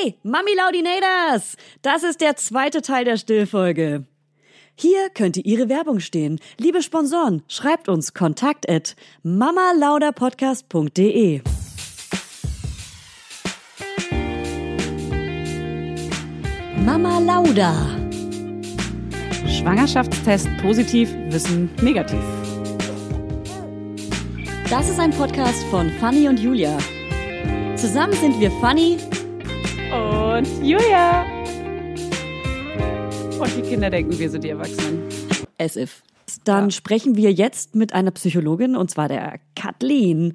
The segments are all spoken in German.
Hey, Mami Laudinators! Das ist der zweite Teil der Stillfolge. Hier könnte Ihre Werbung stehen. Liebe Sponsoren, schreibt uns kontakt at mamalauderpodcast.de. Mama Lauda. Schwangerschaftstest positiv, Wissen negativ. Das ist ein Podcast von Fanny und Julia. Zusammen sind wir Fanny Und Julia. Und die Kinder denken, wir sind die Erwachsenen. as if. Dann Ja. sprechen wir jetzt mit einer Psychologin und zwar der Kathleen.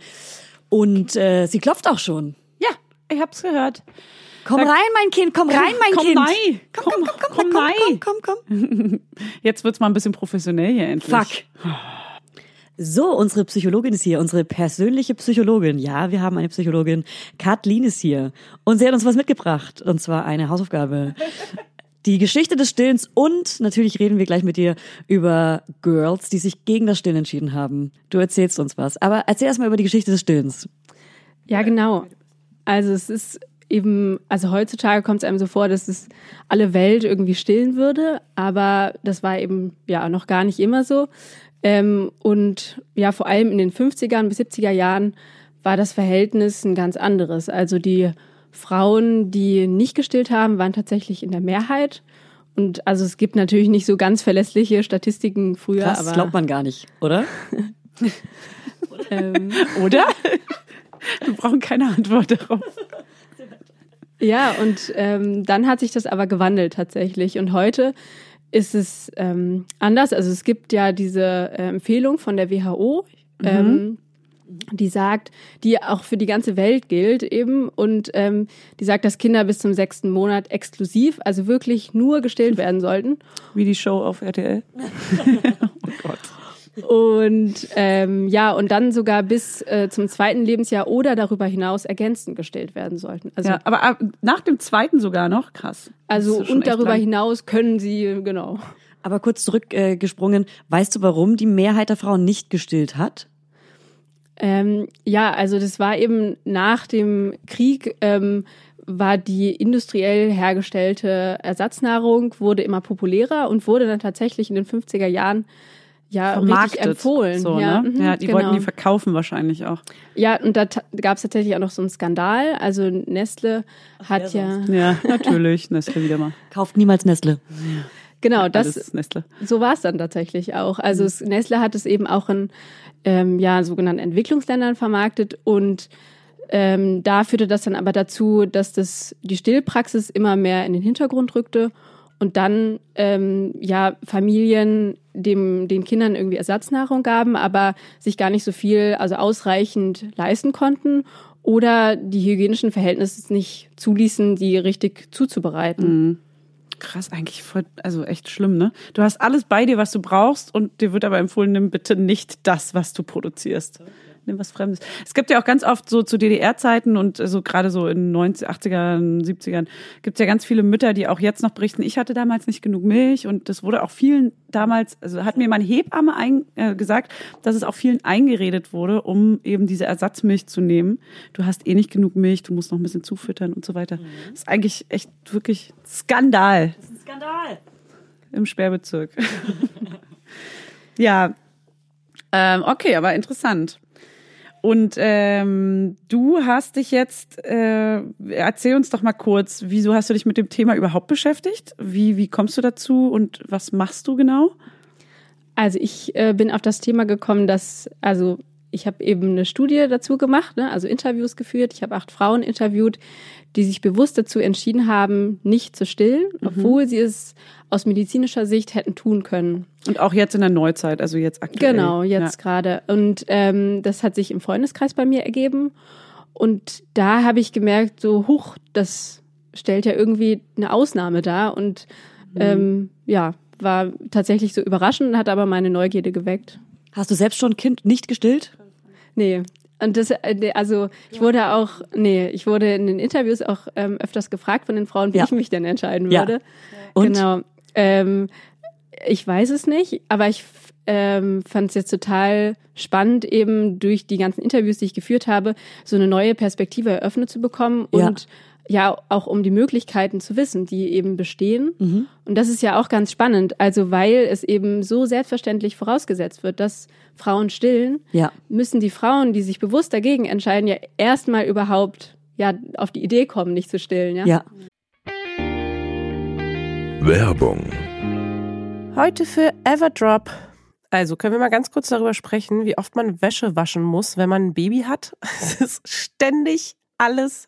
Und äh, sie klopft auch schon. Ja, ich hab's gehört. Komm Sag- rein, mein Kind, komm rein, mein komm Kind. Mai. Komm, komm, komm, komm, Komm, komm, Mai. komm, komm, komm. Jetzt wird's mal ein bisschen professionell hier endlich. Fuck. So, unsere Psychologin ist hier, unsere persönliche Psychologin. Ja, wir haben eine Psychologin. Kathleen ist hier. Und sie hat uns was mitgebracht. Und zwar eine Hausaufgabe. Die Geschichte des Stillens und natürlich reden wir gleich mit dir über Girls, die sich gegen das Stillen entschieden haben. Du erzählst uns was. Aber erzähl erst mal über die Geschichte des Stillens. Ja, genau. Also es ist eben, also heutzutage kommt es einem so vor, dass es alle Welt irgendwie stillen würde, aber das war eben ja noch gar nicht immer so. Ähm, und ja, vor allem in den 50er bis 70er Jahren war das Verhältnis ein ganz anderes. Also die Frauen, die nicht gestillt haben, waren tatsächlich in der Mehrheit. Und also es gibt natürlich nicht so ganz verlässliche Statistiken früher, Krass, aber das glaubt man gar nicht, oder? ähm, Oder? Wir brauchen keine Antwort darauf. Ja, und ähm, dann hat sich das aber gewandelt tatsächlich. Und heute ist es ähm, anders. Also es gibt ja diese äh, Empfehlung von der WHO, ähm, die sagt, die auch für die ganze Welt gilt eben. Und ähm, die sagt, dass Kinder bis zum sechsten Monat exklusiv, also wirklich nur gestillt werden sollten. Wie die Show auf RTL. oh Gott. Und ähm, ja, und dann sogar bis äh, zum zweiten Lebensjahr oder darüber hinaus ergänzend gestillt werden sollten. Also Ja, aber ab- nach dem zweiten sogar noch? Krass. Also und darüber lang. hinaus können sie, genau. Aber kurz zurückgesprungen, äh, weißt du, warum die Mehrheit der Frauen nicht gestillt hat? Ähm, ja, also das war eben nach dem Krieg, ähm, war die industriell hergestellte Ersatznahrung, wurde immer populärer und wurde dann tatsächlich in den 50er Jahren ja richtig Vermarktet. empfohlen. So, ja, ne? mhm, ja, die genau. wollten die verkaufen wahrscheinlich auch. Ja, und da gab es tatsächlich auch noch so einen Skandal. Also Nestle hat ja, Ja, natürlich. Nestle wieder mal. Kauft niemals Nestle. genau, das Nestle. So war es dann tatsächlich auch. Also es, Nestle hat es eben auch in ähm, ja, sogenannten Entwicklungsländern vermarktet und ähm, da führte das dann aber dazu, dass das die Stillpraxis immer mehr in den Hintergrund rückte und dann ähm, ja Familien dem den Kindern irgendwie Ersatznahrung gaben, aber sich gar nicht so viel, also ausreichend leisten konnten oder die hygienischen Verhältnisse nicht zuließen, die richtig zuzubereiten. Krass, eigentlich voll, also echt schlimm, ne? Du hast alles bei dir, was du brauchst und dir wird aber empfohlen, nimm bitte nicht das, was du produzierst. Nimm was Fremdes. Es gibt ja auch ganz oft so zu DDR-Zeiten und so gerade so in 90, 80ern, 70ern gibt es ja ganz viele Mütter, die auch jetzt noch berichten, ich hatte damals nicht genug Milch und das wurde auch vielen damals, also hat mir meine Hebamme ein, äh, gesagt, dass es auch vielen eingeredet wurde, um eben diese Ersatzmilch zu nehmen. Du hast eh nicht genug Milch, du musst noch ein bisschen zufüttern und so weiter. Das ist eigentlich echt wirklich Skandal Skandal. im Sperrbezirk. ja, ähm, okay, aber interessant. Und ähm, du hast dich jetzt, äh, erzähl uns doch mal kurz, wieso hast du dich mit dem Thema überhaupt beschäftigt? Wie, wie kommst du dazu und was machst du genau? Also ich äh, bin auf das Thema gekommen, dass, also ich habe eben eine Studie dazu gemacht, ne? also Interviews geführt. Ich habe acht Frauen interviewt, die sich bewusst dazu entschieden haben, nicht zu stillen, obwohl sie es aus medizinischer Sicht hätten tun können. Und auch jetzt in der Neuzeit, also jetzt aktuell. Genau, jetzt gerade. Und ähm, das hat sich im Freundeskreis bei mir ergeben. Und da habe ich gemerkt, so, huch, das stellt ja irgendwie eine Ausnahme dar. Und ähm, ja, war tatsächlich so überraschend, hat aber meine Neugierde geweckt. Hast du selbst schon ein Kind nicht gestillt? Nee. Und das, äh, also ich wurde auch, nee, ich wurde in den Interviews auch ähm, öfters gefragt von den Frauen, wie Ja. ich mich denn entscheiden Ja. würde. Und? Genau. Ähm, ich weiß es nicht, aber ich ähm, fand es jetzt total spannend, eben durch die ganzen Interviews, die ich geführt habe, so eine neue Perspektive eröffnet zu bekommen Ja. und ja auch um die Möglichkeiten zu wissen, die eben bestehen. Und das ist ja auch ganz spannend. Also weil es eben so selbstverständlich vorausgesetzt wird, dass Frauen stillen, Ja. müssen die Frauen, die sich bewusst dagegen entscheiden, ja erstmal überhaupt ja auf die Idee kommen, nicht zu stillen. Ja. Ja. Werbung. Heute für Everdrop. Also können wir mal ganz kurz darüber sprechen, wie oft man Wäsche waschen muss, wenn man ein Baby hat. Es ist ständig alles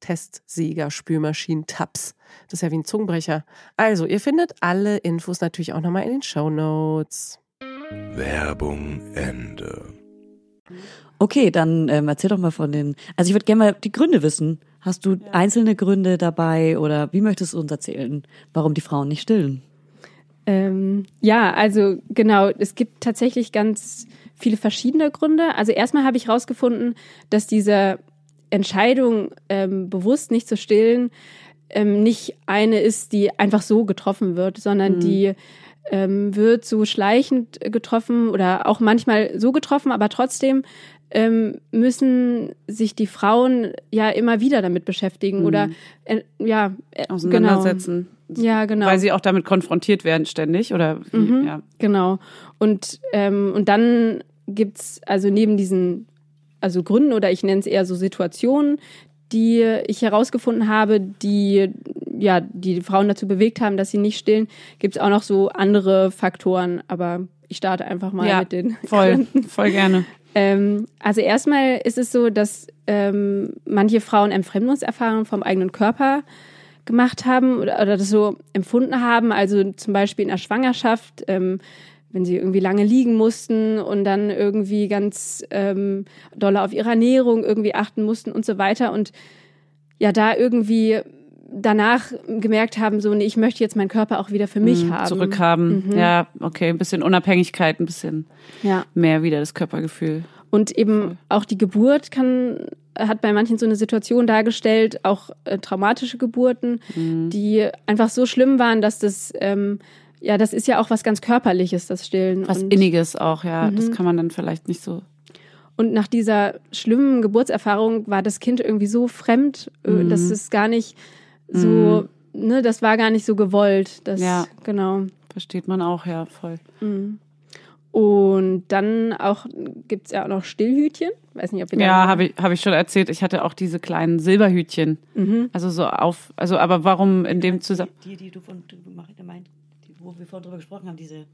Testsieger, Spülmaschinen, Tabs. Das ist ja wie ein Zungenbrecher. Also, ihr findet alle Infos natürlich auch nochmal in den Show Notes. Werbung Ende. Okay, dann ähm, erzähl doch mal von den. Also ich würde gerne mal die Gründe wissen. Hast du einzelne Gründe dabei oder wie möchtest du uns erzählen, warum die Frauen nicht stillen? Ähm, ja, also genau, es gibt tatsächlich ganz viele verschiedene Gründe. Also erstmal habe ich herausgefunden, dass diese Entscheidung, ähm, bewusst nicht zu stillen, ähm, nicht eine ist, die einfach so getroffen wird, sondern die ähm, wird so schleichend getroffen oder auch manchmal so getroffen, aber trotzdem ähm, müssen sich die Frauen ja immer wieder damit beschäftigen oder äh, ja äh, Auseinandersetzen. Genau. Ja, genau. Weil sie auch damit konfrontiert werden ständig oder Mhm. ja. Genau. Und, ähm, und dann gibt's also neben diesen also Gründen oder ich nenne es eher so Situationen, die ich herausgefunden habe, die ja die Frauen dazu bewegt haben, dass sie nicht stillen, gibt's auch noch so andere Faktoren. Aber ich starte einfach mal ja, mit den voll, voll gerne. ähm, also erstmal ist es so, dass ähm, manche Frauen Entfremdungserfahrungen vom eigenen Körper gemacht haben oder, oder das so empfunden haben. Also zum Beispiel in der Schwangerschaft, ähm, wenn sie irgendwie lange liegen mussten und dann irgendwie ganz ähm, doll auf ihre Ernährung irgendwie achten mussten und so weiter. Und ja, da irgendwie danach gemerkt haben, so, nee, ich möchte jetzt meinen Körper auch wieder für mich Mhm, haben. Zurückhaben. Mhm. Ja, okay, ein bisschen Unabhängigkeit, ein bisschen Ja. mehr wieder das Körpergefühl. Und eben auch die Geburt kann, hat bei manchen so eine Situation dargestellt, auch äh, traumatische Geburten, die einfach so schlimm waren, dass das, ähm, ja, das ist ja auch was ganz Körperliches, das Stillen. Was und, Inniges auch, ja. Das Mhm. kann man dann vielleicht nicht so. und nach dieser schlimmen Geburtserfahrung war das Kind irgendwie so fremd, äh, Mhm. dass es gar nicht so, ne, das war gar nicht so gewollt. Das, Ja. Genau. Versteht man auch, ja, voll. Mhm. Und dann auch gibt's ja auch noch Stillhütchen. Weiß nicht, ob ihr Ja, habe ich, hab ich schon erzählt. Ich hatte auch diese kleinen Silberhütchen. Mhm. Also so auf, also aber warum in dem Zusammenhang? Die, die du von gemeint, wo wir vorhin drüber gesprochen haben, diese.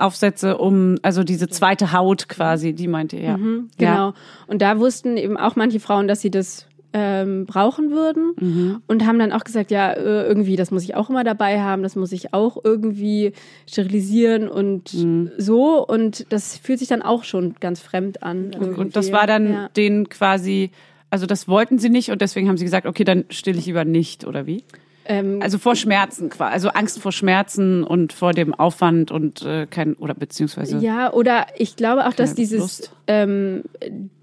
Aufsätze, um, also diese zweite Haut quasi, die meinte er. Ja. Mhm, Ja. genau. Und da wussten eben auch manche Frauen, dass sie das ähm, brauchen würden Mhm. und haben dann auch gesagt, ja, äh, irgendwie, das muss ich auch immer dabei haben, das muss ich auch irgendwie sterilisieren und Mhm. so. Und das fühlt sich dann auch schon ganz fremd an. Und das war dann Ja. denen quasi, also das wollten sie nicht und deswegen haben sie gesagt, okay, dann still ich lieber nicht, oder wie? Ähm, Also vor Schmerzen, quasi, also Angst vor Schmerzen und vor dem Aufwand und äh, kein, oder beziehungsweise. Ja, oder ich glaube auch, dass dieses, Lust. ähm,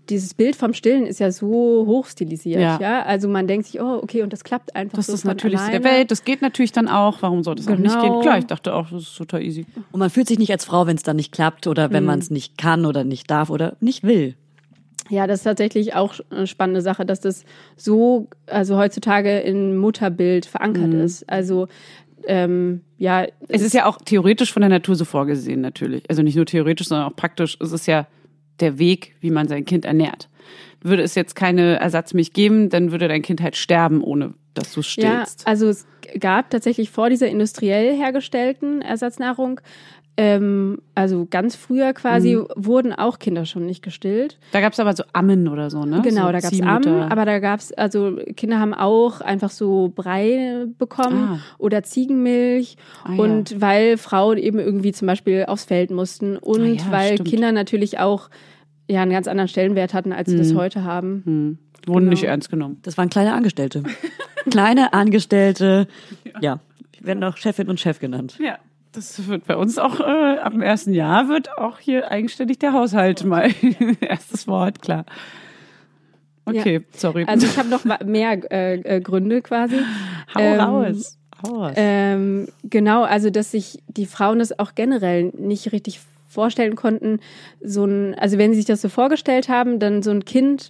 dieses Bild vom Stillen ist ja so hochstilisiert, Ja. ja. Also man denkt sich, oh, okay, und das klappt einfach Das so ist von natürlich alleine. der Welt, das geht natürlich dann auch. Warum soll das auch nicht Genau. gehen? Klar, ich dachte auch, das ist total easy. Und man fühlt sich nicht als Frau, wenn es dann nicht klappt oder wenn man es nicht kann oder nicht darf oder nicht will. Ja, das ist tatsächlich auch eine spannende Sache, dass das so, also heutzutage im Mutterbild verankert ist. Also ähm, ja, Es ist ja auch theoretisch von der Natur so vorgesehen, natürlich. Also nicht nur theoretisch, sondern auch praktisch. Es ist ja der Weg, wie man sein Kind ernährt. Würde es jetzt keine Ersatzmilch geben, dann würde dein Kind halt sterben, ohne dass du es Ja, stillst. also es gab tatsächlich vor dieser industriell hergestellten Ersatznahrung, ähm, also ganz früher quasi, Mhm. wurden auch Kinder schon nicht gestillt. Da gab's aber so Ammen oder so, ne? Genau, so da gab's Ziehmutter. Ammen, aber da gab's also Kinder haben auch einfach so Brei bekommen Ah. oder Ziegenmilch Ah, ja. und weil Frauen eben irgendwie zum Beispiel aufs Feld mussten und Ah, ja, weil stimmt. Kinder natürlich auch ja einen ganz anderen Stellenwert hatten, als sie das Mhm. heute haben. Hm. Wurden Genau. nicht ernst genommen. Das waren kleine Angestellte. kleine Angestellte. Ja. Die werden auch Chefin und Chef genannt. Ja. Das wird bei uns auch, äh, ab dem ersten Jahr wird auch hier eigenständig der Haushalt mal erstes Wort, klar. Okay, sorry. Also ich habe noch mehr äh, äh, Gründe quasi. hau ähm, raus. Hau raus. Ähm, genau, also dass sich die Frauen das auch generell nicht richtig vorstellen konnten, so ein, also wenn sie sich das so vorgestellt haben, dann so ein Kind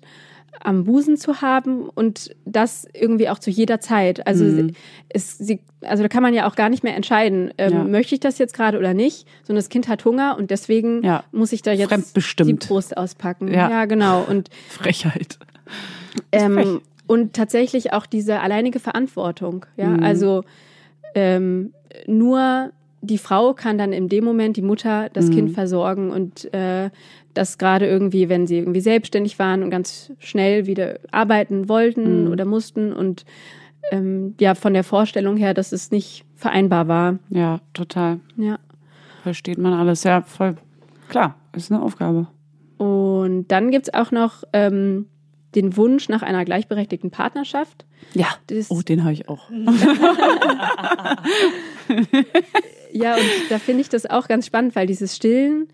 am Busen zu haben und das irgendwie auch zu jeder Zeit. Also Mhm. es, sie, also da kann man ja auch gar nicht mehr entscheiden, ähm, Ja. möchte ich das jetzt gerade oder nicht, sondern das Kind hat Hunger und deswegen Ja. muss ich da jetzt die Brust auspacken. Ja. ja genau. Und Frechheit. ähm, und tatsächlich auch diese alleinige Verantwortung. Ja, Mhm. also ähm, nur die Frau kann dann in dem Moment die Mutter das Mhm. Kind versorgen und äh, das gerade irgendwie, wenn sie irgendwie selbstständig waren und ganz schnell wieder arbeiten wollten Mhm. oder mussten und ähm, ja von der Vorstellung her, dass es nicht vereinbar war. Ja, total. Ja. Versteht man alles. Ja, voll. Klar, ist eine Aufgabe. Und dann gibt's auch noch ähm, den Wunsch nach einer gleichberechtigten Partnerschaft. Ja. Das- Oh, den habe ich auch. Ja, und da finde ich das auch ganz spannend, weil dieses Stillen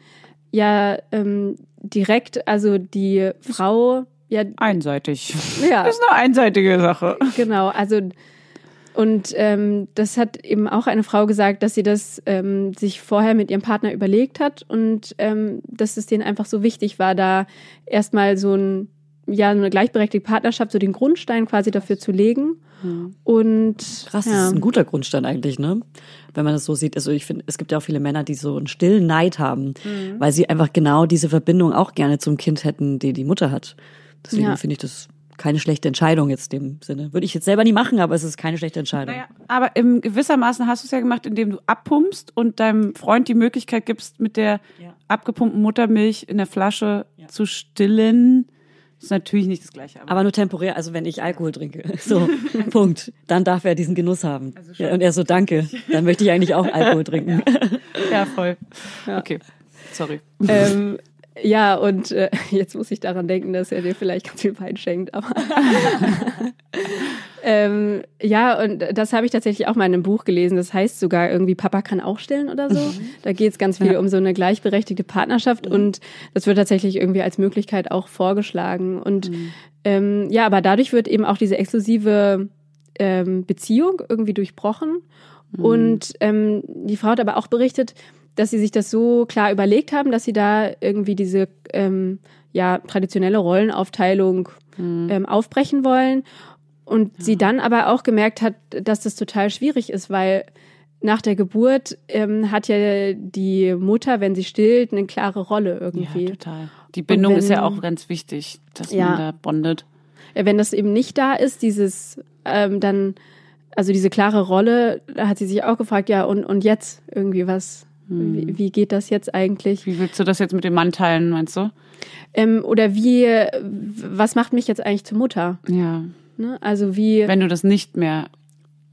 ja ähm, direkt, also die Frau, ja, Einseitig. ja, Ist eine einseitige Sache. genau, also und ähm, das hat eben auch eine Frau gesagt, dass sie das ähm, sich vorher mit ihrem Partner überlegt hat und ähm, dass es denen einfach so wichtig war, da erstmal so ein ja eine gleichberechtigte Partnerschaft, so den Grundstein quasi dafür zu legen. Und Krass, ja. das ist ein guter Grundstein eigentlich, ne? Wenn man das so sieht. Also ich finde, es gibt ja auch viele Männer, die so einen stillen Neid haben, weil sie einfach genau diese Verbindung auch gerne zum Kind hätten, die die Mutter hat. Deswegen Ja. finde ich das keine schlechte Entscheidung jetzt in dem Sinne. Würde ich jetzt selber nie machen, aber es ist keine schlechte Entscheidung. Naja, aber im gewissermaßen hast du es ja gemacht, indem du abpumpst und deinem Freund die Möglichkeit gibst, mit der Ja. abgepumpten Muttermilch in der Flasche zu stillen. Das ist natürlich nicht das Gleiche. Aber nur temporär, also wenn ich Alkohol trinke. So, Punkt. Dann darf er diesen Genuss haben. ja, und er so, danke. Dann möchte ich eigentlich auch Alkohol trinken. ja, voll. Okay, sorry. ähm, ja, und äh, jetzt muss ich daran denken, dass er dir vielleicht ganz viel Wein schenkt, aber ähm, ja, und das habe ich tatsächlich auch mal in einem Buch gelesen. Das heißt sogar irgendwie, Papa kann auch stillen oder so. Da geht es ganz viel Ja. um so eine gleichberechtigte Partnerschaft und das wird tatsächlich irgendwie als Möglichkeit auch vorgeschlagen. Und ähm, ja, aber dadurch wird eben auch diese exklusive ähm, Beziehung irgendwie durchbrochen. Und ähm, die Frau hat aber auch berichtet, dass sie sich das so klar überlegt haben, dass sie da irgendwie diese ähm, ja, traditionelle Rollenaufteilung ähm, aufbrechen wollen. Und sie dann aber auch gemerkt hat, dass das total schwierig ist, weil nach der Geburt ähm, hat ja die Mutter, wenn sie stillt, eine klare Rolle irgendwie. Ja, total. Die Bindung wenn- ist ja auch ganz wichtig, dass Ja. man da bondet. Ja, wenn das eben nicht da ist, dieses ähm, dann, also diese klare Rolle, da hat sie sich auch gefragt, ja, und, und jetzt irgendwie was, Wie, wie geht das jetzt eigentlich? Wie willst du das jetzt mit dem Mann teilen, meinst du? Ähm, oder wie, was macht mich jetzt eigentlich zur Mutter? Ja. Ne? Also wie, Wenn du das nicht mehr,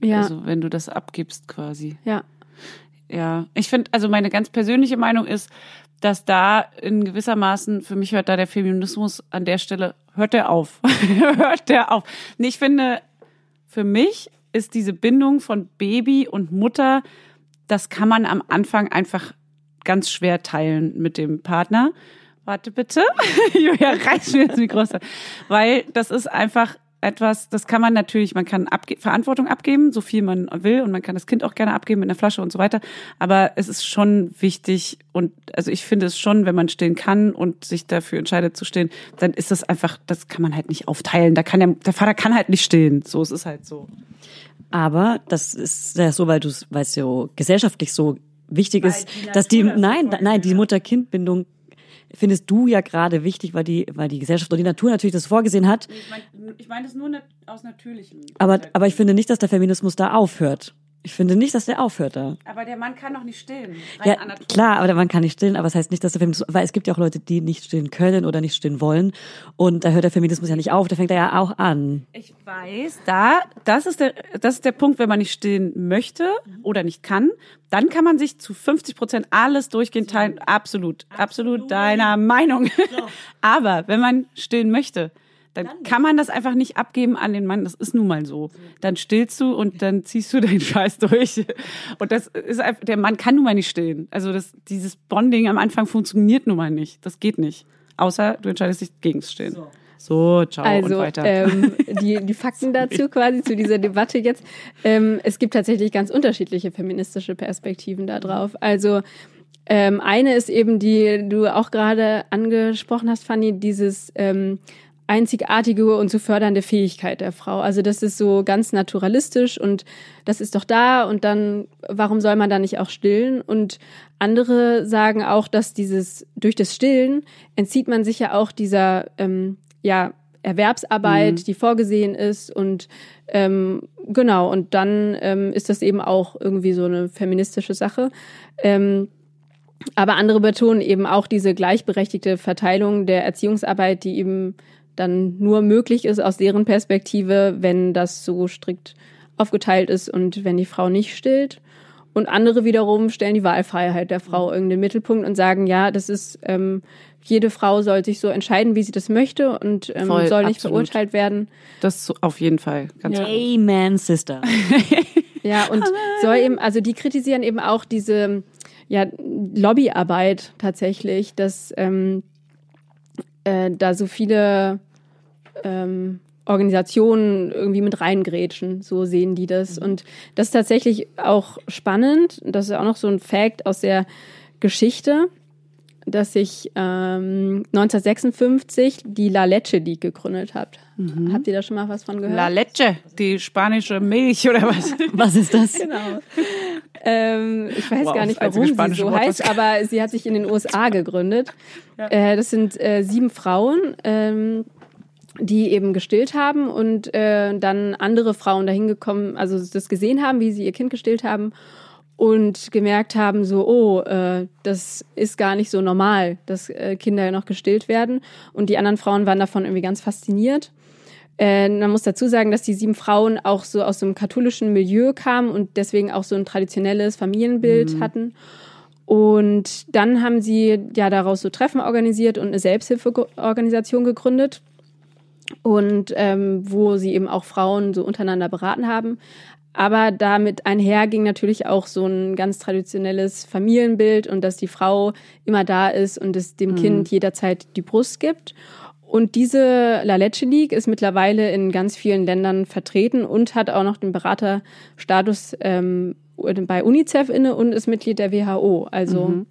ja, also wenn du das abgibst quasi. ja, Ja, ich finde, also meine ganz persönliche Meinung ist, dass da in gewissermaßen, für mich hört da der Feminismus an der Stelle, hört der auf. hört der auf. Nee, ich finde, für mich ist diese Bindung von Baby und Mutter, das kann man am Anfang einfach ganz schwer teilen mit dem Partner. Warte bitte. Julia, reiß mir das Mikro. Weil das ist einfach etwas, das kann man natürlich, man kann abge Verantwortung abgeben, so viel man will und man kann das Kind auch gerne abgeben mit einer Flasche und so weiter. Aber es ist schon wichtig und also ich finde es schon, wenn man stillen kann und sich dafür entscheidet zu stillen, dann ist das einfach, das kann man halt nicht aufteilen. Da kann der, der Vater kann halt nicht stillen. So, es ist halt so. Aber das ist ja so, weil du weil es so gesellschaftlich so wichtig ist, dass die nein, nein, die Mutter-Kind-Bindung findest du ja gerade wichtig, weil die weil die Gesellschaft und die Natur natürlich das vorgesehen hat, Ich meine ich mein das nur aus natürlichem. aber aber ich finde nicht, dass der Feminismus da aufhört. Ich finde nicht, dass der aufhört da. Aber der Mann kann doch nicht stillen. Ja, klar, aber man kann nicht stillen, aber das heißt nicht, dass der Feminismus, weil es gibt ja auch Leute, die nicht stillen können oder nicht stillen wollen und da hört der Feminismus ja nicht auf, da fängt er ja auch an. Ich weiß, da, das ist der, das ist der Punkt, wenn man nicht stillen möchte oder nicht kann, dann kann man sich zu 50 Prozent alles durchgehend teilen. Absolut, absolut, deiner Meinung. Aber wenn man stillen möchte, dann kann man das einfach nicht abgeben an den Mann. Das ist nun mal so. Dann stillst du und dann ziehst du deinen Scheiß durch. Und das ist einfach, der Mann kann nun mal nicht stillen. Also das, dieses Bonding am Anfang funktioniert nun mal nicht. Das geht nicht. Außer du entscheidest dich gegen das Stillen. So, ciao und Also weiter. ähm, die, die Fakten dazu quasi zu dieser Debatte jetzt. Ähm, es gibt tatsächlich ganz unterschiedliche feministische Perspektiven darauf. Also ähm, eine ist eben, die du auch gerade angesprochen hast, Fanny, dieses ähm, einzigartige und zu fördernde Fähigkeit der Frau. Also das ist so ganz naturalistisch und das ist doch da und dann, warum soll man da nicht auch stillen? Und andere sagen auch, dass dieses durch das Stillen entzieht man sich ja auch dieser ähm, ja Erwerbsarbeit, die vorgesehen ist und ähm, genau und dann ähm, ist das eben auch irgendwie so eine feministische Sache. Ähm, aber andere betonen eben auch diese gleichberechtigte Verteilung der Erziehungsarbeit, die eben dann nur möglich ist aus deren Perspektive, wenn das so strikt aufgeteilt ist und wenn die Frau nicht stillt. Und andere wiederum stellen die Wahlfreiheit der Frau irgendwie in den Mittelpunkt und sagen, ja, das ist, ähm, jede Frau soll sich so entscheiden, wie sie das möchte und ähm, Voll, soll nicht absolut. verurteilt werden. Das so- auf jeden Fall. Ganz klar. Amen, Sister. Ja, und soll eben, also die kritisieren eben auch diese ja, Lobbyarbeit tatsächlich, dass ähm, äh, da so viele ähm, Organisationen irgendwie mit reingrätschen, so sehen die das. Und das ist tatsächlich auch spannend. Das ist auch noch so ein Fact aus der Geschichte, dass sich ähm, 1956 die La Leche League gegründet hat. Habt ihr da schon mal was von gehört? La Leche, die spanische Milch oder was? Was ist das? Genau. Ähm, ich weiß Wow, gar nicht, warum sie so Wort, heißt, aber sie hat sich in den USA gegründet. Äh, das sind äh, sieben Frauen, ähm, die eben gestillt haben und äh, dann andere Frauen dahin gekommen, also das gesehen haben, wie sie ihr Kind gestillt haben und gemerkt haben, so, oh, äh, das ist gar nicht so normal, dass äh, Kinder noch gestillt werden. Und die anderen Frauen waren davon irgendwie ganz fasziniert. Äh, man muss dazu sagen, dass die sieben Frauen auch so aus so einem katholischen Milieu kamen und deswegen auch so ein traditionelles Familienbild hatten. Und dann haben sie ja daraus so Treffen organisiert und eine Selbsthilfeorganisation gegründet. Und ähm, wo sie eben auch Frauen so untereinander beraten haben. Aber damit einher ging natürlich auch so ein ganz traditionelles Familienbild und dass die Frau immer da ist und es dem Kind jederzeit die Brust gibt. Und diese La Leche League ist mittlerweile in ganz vielen Ländern vertreten und hat auch noch den Beraterstatus ähm, bei UNICEF inne und ist Mitglied der WHO. Also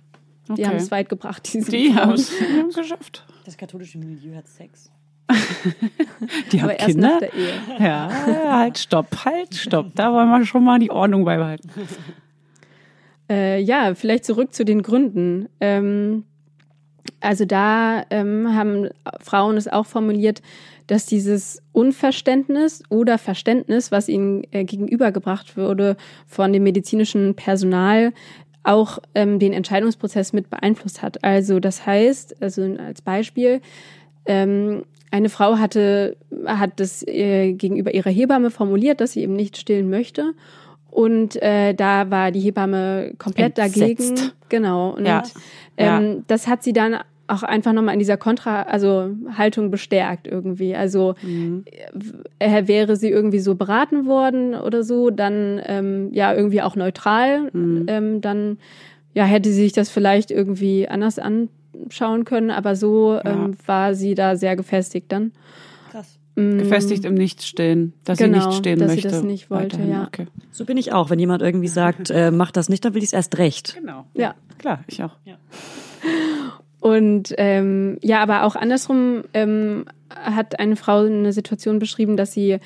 die Okay. haben es weit gebracht. Diese Die haben es geschafft. Das katholische Milieu hat Sex. Die haben Kinder. nach der Ehe. Ja, halt, stopp, halt, stopp. Da wollen wir schon mal die Ordnung beibehalten. Äh, ja, vielleicht zurück zu den Gründen. Ähm, also da ähm, haben Frauen es auch formuliert, dass dieses Unverständnis oder Verständnis, was ihnen äh, gegenübergebracht wurde von dem medizinischen Personal, auch ähm, den Entscheidungsprozess mit beeinflusst hat. Also das heißt, also als Beispiel, ähm, eine Frau hatte, hat das äh, gegenüber ihrer Hebamme formuliert, dass sie eben nicht stillen möchte. Und äh, da war die Hebamme komplett Entsetzt. dagegen. Genau. Und Ja. ähm, das hat sie dann auch einfach nochmal in dieser Kontra, also Haltung bestärkt irgendwie. Also äh, wäre sie irgendwie so beraten worden oder so, dann ähm, ja irgendwie auch neutral, ähm, dann ja hätte sie sich das vielleicht irgendwie anders anschauen können, aber so ähm, war sie da sehr gefestigt dann. Krass. Mm, Gefestigt im Nichtstehen, dass Genau, sie nicht stehen dass sie möchte. das nicht wollte, Weiterhin, ja. Okay. So bin ich auch. Wenn jemand irgendwie sagt, äh, mach das nicht, dann will ich es erst recht. Genau. Ja. Klar, ich auch. Und ähm, ja, aber auch andersrum ähm, hat eine Frau eine Situation beschrieben, dass sie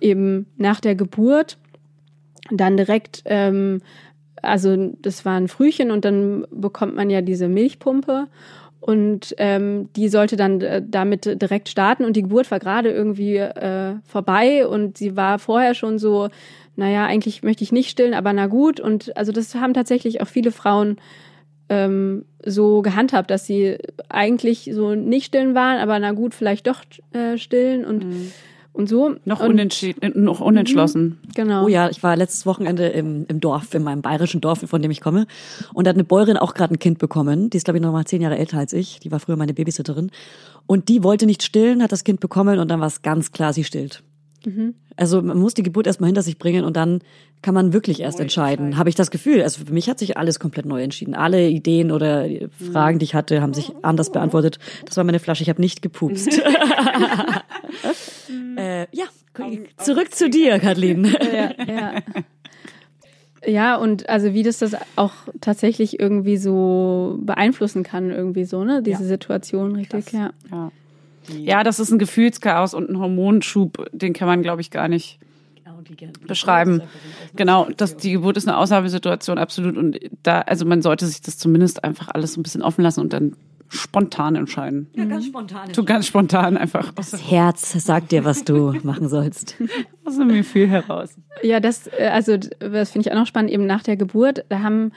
eben nach der Geburt dann direkt, ähm, also das war ein Frühchen und dann bekommt man ja diese Milchpumpe und ähm, die sollte dann äh, damit direkt starten und die Geburt war gerade irgendwie äh, vorbei und sie war vorher schon so, naja, eigentlich möchte ich nicht stillen, aber na gut. Und also das haben tatsächlich auch viele Frauen ähm, so gehandhabt, dass sie eigentlich so nicht stillen waren, aber na gut, vielleicht doch äh, stillen und, und so. Noch, und, unentschieden, noch unentschlossen. Genau. Oh ja, ich war letztes Wochenende im, im Dorf, in meinem bayerischen Dorf, von dem ich komme. Und da hat eine Bäuerin auch gerade ein Kind bekommen. Die ist, glaube ich, noch mal zehn Jahre älter als ich. Die war früher meine Babysitterin. Und die wollte nicht stillen, hat das Kind bekommen und dann war es ganz klar, sie stillt. Also man muss die Geburt erstmal hinter sich bringen und dann kann man wirklich erst entscheiden, habe ich das Gefühl. Also für mich hat sich alles komplett neu entschieden. Alle Ideen oder Fragen, die ich hatte, haben sich anders beantwortet. Das war meine Flasche, ich habe nicht gepupst. äh, ja, zurück zu dir, Kathleen. ja, ja. Ja, und also wie das das auch tatsächlich irgendwie so beeinflussen kann, irgendwie so, ne? Diese Situation, richtig, ja. Ja. Ja, das ist ein Gefühlschaos und ein Hormonschub, den kann man, glaube ich, gar nicht beschreiben. Genau, das, die Geburt ist eine Ausnahmesituation, absolut. Und da, also man sollte sich das zumindest einfach alles so ein bisschen offen lassen und dann spontan entscheiden. Ja, ganz spontan. So ganz spontan einfach aus, Das Herz sagt dir, was du machen sollst. aus dem Gefühl heraus. Ja, das, äh, also das finde ich auch noch spannend, eben nach der Geburt, da haben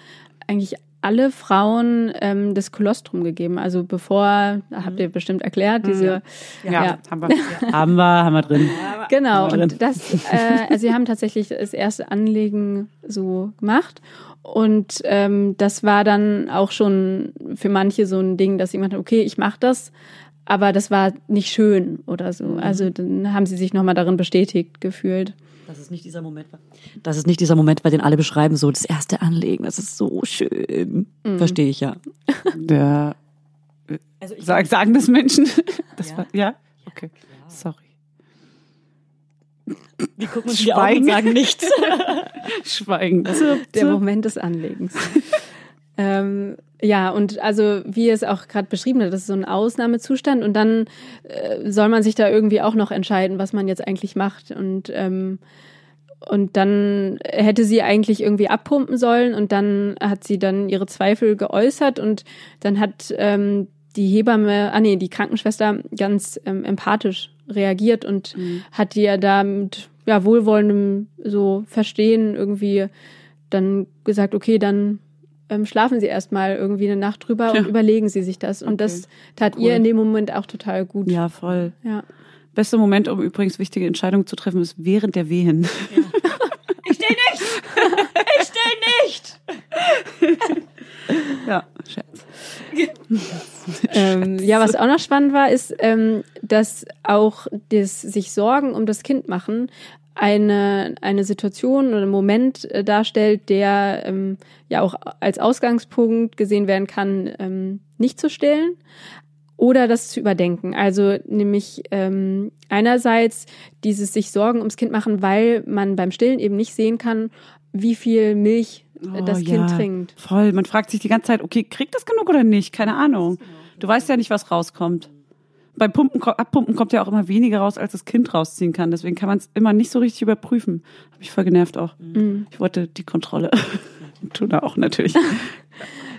eigentlich alle Frauen ähm, das Kolostrum gegeben. Also bevor, da habt ihr bestimmt erklärt, diese Ja, Ja. haben wir. Haben wir, haben wir drin. Genau, drin. und das, äh, also sie haben tatsächlich das erste Anlegen so gemacht. Und ähm, das war dann auch schon für manche so ein Ding, dass haben, okay, ich mache das, aber das war nicht schön oder so. Also dann haben sie sich nochmal darin bestätigt gefühlt. Das ist nicht dieser Moment. Das ist nicht dieser Moment, bei den alle beschreiben, so das erste Anlegen, das ist so schön. Verstehe ich ja. Der, Also ich, sag, sagen das Menschen? Das Ja. war, ja? Okay. Sorry. die gucken uns die Augen und Schweigen. sagen nichts. Schweigen. Der Moment des Anlegens. ähm, ja, und also wie es auch gerade beschrieben hat, das ist so ein Ausnahmezustand und dann äh, soll man sich da irgendwie auch noch entscheiden, was man jetzt eigentlich macht und ähm, und dann hätte sie eigentlich irgendwie abpumpen sollen und dann hat sie dann ihre Zweifel geäußert und dann hat ähm, die Hebamme, ah nee, die Krankenschwester ganz ähm, empathisch reagiert und hat ihr da mit ja, wohlwollendem so Verstehen irgendwie dann gesagt, okay, dann ähm, schlafen Sie erstmal irgendwie eine Nacht drüber und Ja. überlegen Sie sich das. Und das tat ihr in dem Moment auch total gut. Ja, voll. Ja. Bester Moment, um übrigens wichtige Entscheidungen zu treffen, ist während der Wehen. Ich still nicht! Ich still nicht! Ja, Scherz. Ähm, ja, was auch noch spannend war, ist, ähm, dass auch das sich Sorgen um das Kind machen eine, eine Situation oder einen Moment äh, darstellt, der ähm, ja auch als Ausgangspunkt gesehen werden kann, ähm, nicht zu stillen oder das zu überdenken. Also nämlich ähm, einerseits dieses sich Sorgen ums Kind machen, weil man beim Stillen eben nicht sehen kann, wie viel Milch äh, Oh, das ja. Kind trinkt. Voll. Man fragt sich die ganze Zeit, okay, kriegt das genug oder nicht? Keine Ahnung. Du weißt ja nicht, was rauskommt. Beim Pumpen, Abpumpen kommt ja auch immer weniger raus, als das Kind rausziehen kann. Deswegen kann man es immer nicht so richtig überprüfen. Habe ich voll genervt auch. Ich wollte die Kontrolle. Tuna auch natürlich.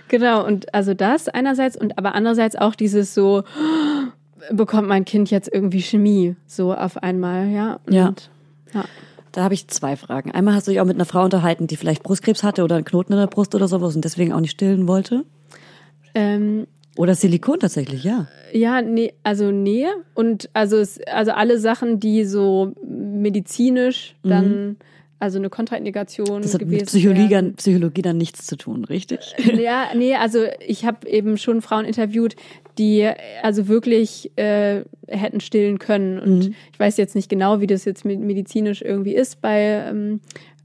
Genau, und also das einerseits und aber andererseits auch dieses so, bekommt mein Kind jetzt irgendwie Chemie so auf einmal, ja. Und, Ja. ja. Da habe ich zwei Fragen. Einmal hast du dich auch mit einer Frau unterhalten, die vielleicht Brustkrebs hatte oder einen Knoten in der Brust oder sowas und deswegen auch nicht stillen wollte. Ähm, Oder Silikon tatsächlich, ja. Ja, nee, also nee. Und also es, also alle Sachen, die so medizinisch dann, also eine Kontraindikation Mhm. Das hat gewesen mit Psychologie, wären. dann- Psychologie dann nichts zu tun, richtig? Ja, nee, also ich habe eben schon Frauen interviewt, die also wirklich äh, hätten stillen können. Und ich weiß jetzt nicht genau, wie das jetzt med- medizinisch irgendwie ist bei ähm,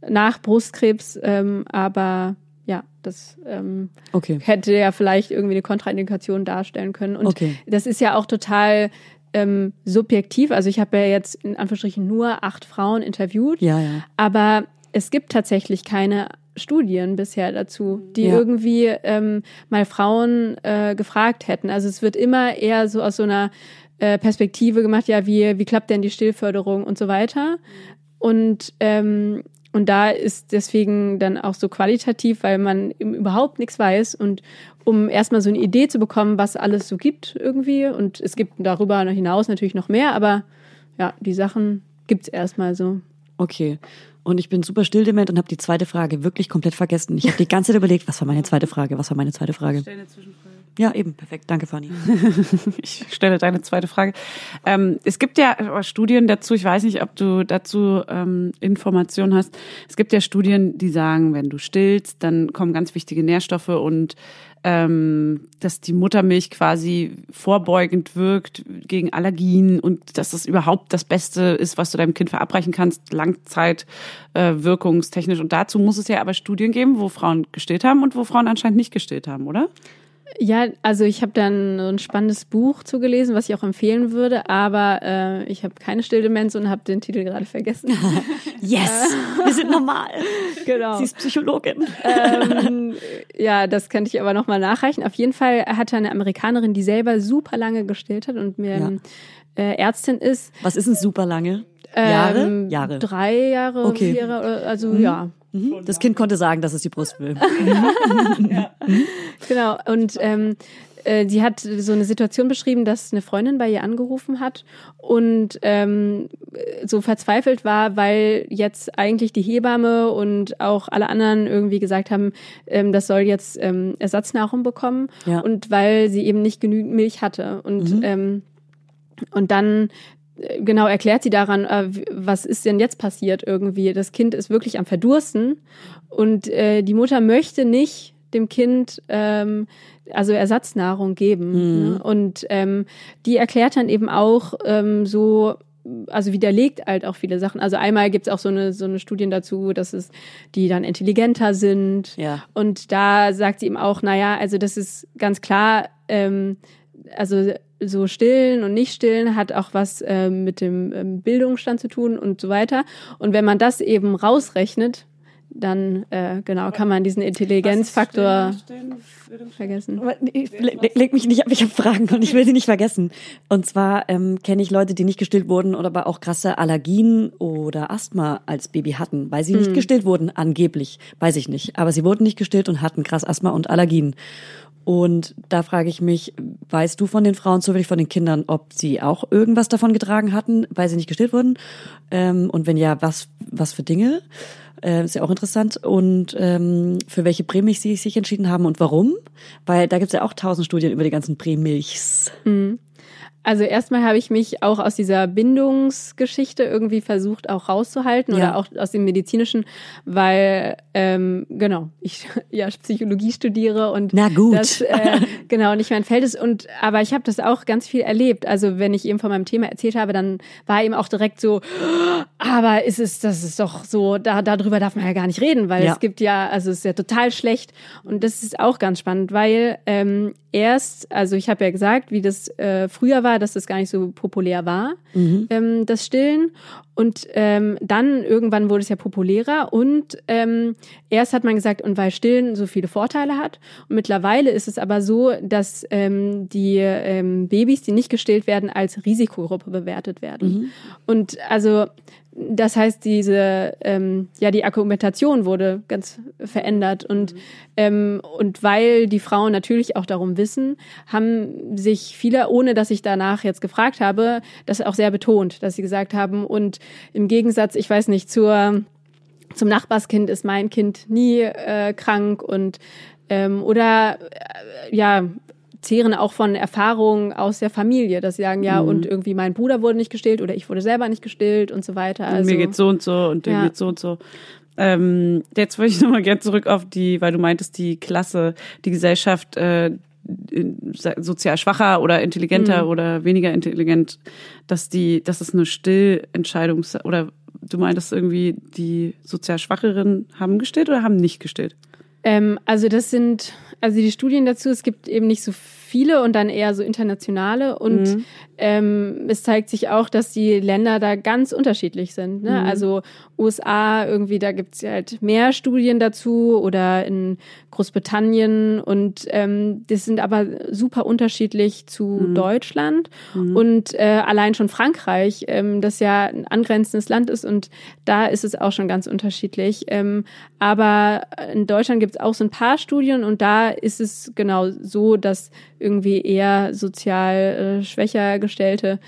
nach Brustkrebs, ähm, aber ja, das ähm, Okay. hätte ja vielleicht irgendwie eine Kontraindikation darstellen können. Und Okay. das ist ja auch total ähm, subjektiv. Also ich habe ja jetzt in Anführungsstrichen nur acht Frauen interviewt. Ja, ja. Aber es gibt tatsächlich keine Studien bisher dazu, die Ja. irgendwie ähm, mal Frauen äh, gefragt hätten. Also es wird immer eher so aus so einer äh, Perspektive gemacht, ja, wie, wie klappt denn die Stillförderung und so weiter. Und, ähm, und da ist deswegen dann auch so qualitativ, weil man eben überhaupt nichts weiß und um erstmal so eine Idee zu bekommen, was alles so gibt irgendwie. Und es gibt darüber hinaus natürlich noch mehr, aber ja, die Sachen gibt's erstmal so. Okay. Und ich bin super stilldement und habe die zweite Frage wirklich komplett vergessen. Ich habe die ganze Zeit überlegt, was war meine zweite Frage? Was war meine zweite Frage? Ja, eben, perfekt. Danke, Fanny. Ich stelle deine zweite Frage. Ähm, es gibt ja Studien dazu, ich weiß nicht, ob du dazu ähm, Informationen hast. Es gibt ja Studien, die sagen, wenn du stillst, dann kommen ganz wichtige Nährstoffe und ähm, dass die Muttermilch quasi vorbeugend wirkt gegen Allergien und dass das überhaupt das Beste ist, was du deinem Kind verabreichen kannst, Langzeit äh. Und dazu muss es ja aber Studien geben, wo Frauen gestillt haben und wo Frauen anscheinend nicht gestillt haben, oder? Ja, also ich habe dann so ein spannendes Buch zugelesen, was ich auch empfehlen würde, aber äh, ich habe keine Stilldemenz und habe den Titel gerade vergessen. Yes! Wir sind normal. genau. Sie ist Psychologin. ähm, ja, das könnte ich aber nochmal nachreichen. Auf jeden Fall hatte eine Amerikanerin, die selber super lange gestillt hat und mir Ja. äh, Ärztin ist. Was ist denn super lange? Jahre? Ähm, Jahre. Drei Jahre, Okay. vier Jahre, also ja. Mhm. Das Kind konnte sagen, dass es die Brust will. Genau. Und ähm, äh, die hat so eine Situation beschrieben, dass eine Freundin bei ihr angerufen hat und ähm, so verzweifelt war, weil jetzt eigentlich die Hebamme und auch alle anderen irgendwie gesagt haben, ähm, das soll jetzt ähm, Ersatznahrung bekommen Ja. und weil sie eben nicht genügend Milch hatte und ähm, und dann genau erklärt sie daran, äh, was ist denn jetzt passiert irgendwie. Das Kind ist wirklich am Verdursten und äh, die Mutter möchte nicht dem Kind ähm, also Ersatznahrung geben. Ne? Und ähm, die erklärt dann eben auch ähm, so, also widerlegt halt auch viele Sachen. Also einmal gibt's auch so eine, so eine Studien dazu, dass es die dann intelligenter sind. Ja. Und da sagt sie eben auch, naja, also das ist ganz klar, ähm, also so stillen und nicht stillen hat auch was ähm, mit dem ähm, Bildungsstand zu tun und so weiter. Und wenn man das eben rausrechnet, dann äh, genau kann man diesen Intelligenzfaktor vergessen. Aber nee, leg, leg mich nicht ab, ich habe Fragen und ich will sie nicht vergessen. Und zwar ähm, kenne ich Leute, die nicht gestillt wurden oder aber auch krasse Allergien oder Asthma als Baby hatten, weil sie nicht gestillt wurden, angeblich. Weiß ich nicht. Aber sie wurden nicht gestillt und hatten krass Asthma und Allergien. Und da frage ich mich, weißt du von den Frauen zufällig von den Kindern, ob sie auch irgendwas davon getragen hatten, weil sie nicht gestillt wurden? Ähm, und wenn ja, was, was für Dinge? Äh, ist ja auch interessant. Und ähm, für welche Prämilch sie sich entschieden haben und warum? Weil da gibt's ja auch tausend Studien über die ganzen Prämilchs. Also erstmal habe ich mich auch aus dieser Bindungsgeschichte irgendwie versucht auch rauszuhalten Ja. oder auch aus dem medizinischen, weil ähm, genau ich ja Psychologie studiere und Na gut. das äh, genau nicht mein Feld ist und aber ich habe das auch ganz viel erlebt. Also wenn ich eben von meinem Thema erzählt habe, dann war eben auch direkt so, aber ist es das ist doch so, da darüber darf man ja gar nicht reden, weil Ja. es gibt ja also es ist ja total schlecht und das ist auch ganz spannend, weil ähm, erst, also ich habe ja gesagt, wie das äh, früher war, dass das gar nicht so populär war, ähm, das Stillen. Und ähm, dann irgendwann wurde es ja populärer und ähm, erst hat man gesagt, und weil Stillen so viele Vorteile hat. Und mittlerweile ist es aber so, dass ähm, die ähm, Babys, die nicht gestillt werden, als Risikogruppe bewertet werden. Und also das heißt, diese, ähm, ja, die Argumentation wurde ganz verändert. Und, ähm, und weil die Frauen natürlich auch darum wissen, haben sich viele, ohne dass ich danach jetzt gefragt habe, das auch sehr betont, dass sie gesagt haben, und im Gegensatz, ich weiß nicht, zur zum Nachbarskind ist mein Kind nie äh, krank und ähm, oder äh, ja zehren auch von Erfahrungen aus der Familie, dass sie sagen, ja, und irgendwie mein Bruder wurde nicht gestillt oder ich wurde selber nicht gestillt und so weiter. Und Also, mir geht's so und so und dem Ja. geht's so und so. Ähm, jetzt wollte ich nochmal gerne zurück auf die, weil du meintest, die Klasse, die Gesellschaft äh, sozial schwacher oder intelligenter oder weniger intelligent, dass die, dass es eine Stillentscheidung oder du meintest irgendwie, die sozial Schwacheren haben gestillt oder haben nicht gestillt? Ähm, also das sind, also die Studien dazu, es gibt eben nicht so viele und dann eher so internationale und Mhm. ähm, es zeigt sich auch, dass die Länder da ganz unterschiedlich sind. Ne? Mhm. Also USA irgendwie, da gibt's ja halt mehr Studien dazu oder in Großbritannien und ähm, das sind aber super unterschiedlich zu Mhm. Deutschland und äh, allein schon Frankreich, ähm, das ja ein angrenzendes Land ist und da ist es auch schon ganz unterschiedlich. Ähm, aber in Deutschland gibt es auch so ein paar Studien und da ist es genau so, dass irgendwie eher sozial äh, schwächer gestellte